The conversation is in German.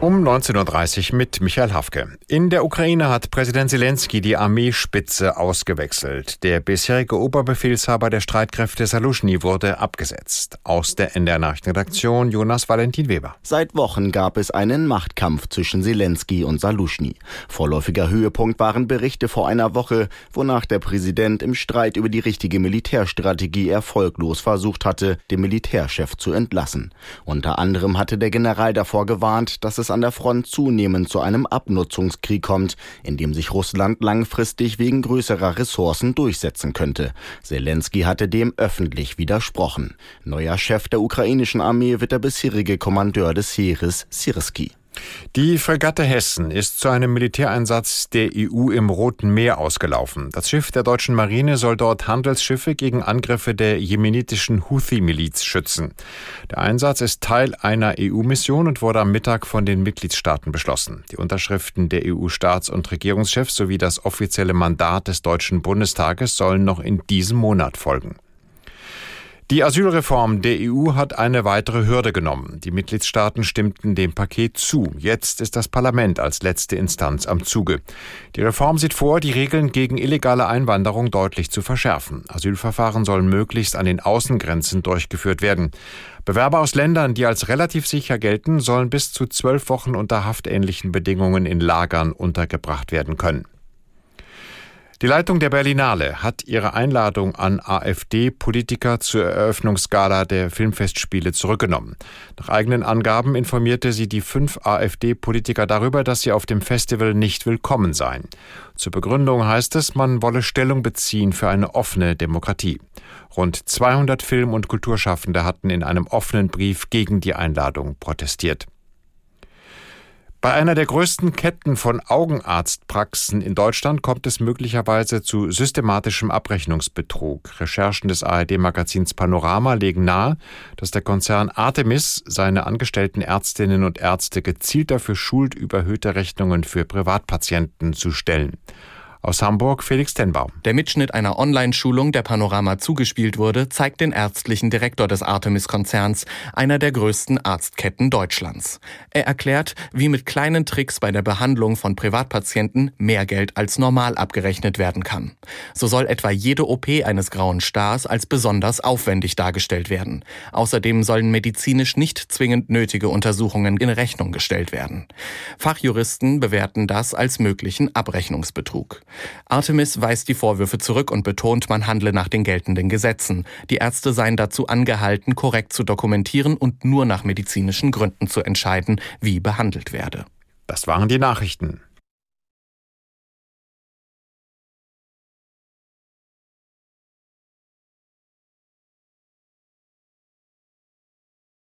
Um 19.30 Uhr mit Michael Hafke. In der Ukraine hat Präsident Zelensky die Armeespitze ausgewechselt. Der bisherige Oberbefehlshaber der Streitkräfte Saluschny wurde abgesetzt. Aus der NDR Nachrichtenredaktion Jonas Valentin Weber. Seit Wochen gab es einen Machtkampf zwischen Zelensky und Saluschny. Vorläufiger Höhepunkt waren Berichte vor einer Woche, wonach der Präsident im Streit über die richtige Militärstrategie erfolglos versucht hatte, den Militärchef zu entlassen. Unter anderem hatte der General davor gewarnt, dass es an der Front zunehmend zu einem Abnutzungskrieg kommt, in dem sich Russland langfristig wegen größerer Ressourcen durchsetzen könnte. Zelensky hatte dem öffentlich widersprochen. Neuer Chef der ukrainischen Armee wird der bisherige Kommandeur des Heeres Sirski. Die Fregatte Hessen ist zu einem Militäreinsatz der EU im Roten Meer ausgelaufen. Das Schiff der deutschen Marine soll dort Handelsschiffe gegen Angriffe der jemenitischen Houthi-Miliz schützen. Der Einsatz ist Teil einer EU-Mission und wurde am Mittag von den Mitgliedstaaten beschlossen. Die Unterschriften der EU-Staats- und Regierungschefs sowie das offizielle Mandat des Deutschen Bundestages sollen noch in diesem Monat folgen. Die Asylreform der EU hat eine weitere Hürde genommen. Die Mitgliedstaaten stimmten dem Paket zu. Jetzt ist das Parlament als letzte Instanz am Zuge. Die Reform sieht vor, die Regeln gegen illegale Einwanderung deutlich zu verschärfen. Asylverfahren sollen möglichst an den Außengrenzen durchgeführt werden. Bewerber aus Ländern, die als relativ sicher gelten, sollen bis zu zwölf Wochen unter haftähnlichen Bedingungen in Lagern untergebracht werden können. Die Leitung der Berlinale hat ihre Einladung an AfD-Politiker zur Eröffnungsgala der Filmfestspiele zurückgenommen. Nach eigenen Angaben informierte sie die fünf AfD-Politiker darüber, dass sie auf dem Festival nicht willkommen seien. Zur Begründung heißt es, man wolle Stellung beziehen für eine offene Demokratie. Rund 200 Film- und Kulturschaffende hatten in einem offenen Brief gegen die Einladung protestiert. Bei einer der größten Ketten von Augenarztpraxen in Deutschland kommt es möglicherweise zu systematischem Abrechnungsbetrug. Recherchen des ARD-Magazins Panorama legen nahe, dass der Konzern Artemis seine angestellten Ärztinnen und Ärzte gezielt dafür schult, überhöhte Rechnungen für Privatpatienten zu stellen. Aus Hamburg Felix Tenbaum. Der Mitschnitt einer Online-Schulung, der Panorama zugespielt wurde, zeigt den ärztlichen Direktor des Artemis-Konzerns, einer der größten Arztketten Deutschlands. Er erklärt, wie mit kleinen Tricks bei der Behandlung von Privatpatienten mehr Geld als normal abgerechnet werden kann. So soll etwa jede OP eines grauen Stars als besonders aufwendig dargestellt werden. Außerdem sollen medizinisch nicht zwingend nötige Untersuchungen in Rechnung gestellt werden. Fachjuristen bewerten das als möglichen Abrechnungsbetrug. Artemis weist die Vorwürfe zurück und betont, man handle nach den geltenden Gesetzen. Die Ärzte seien dazu angehalten, korrekt zu dokumentieren und nur nach medizinischen Gründen zu entscheiden, wie behandelt werde. Das waren die Nachrichten.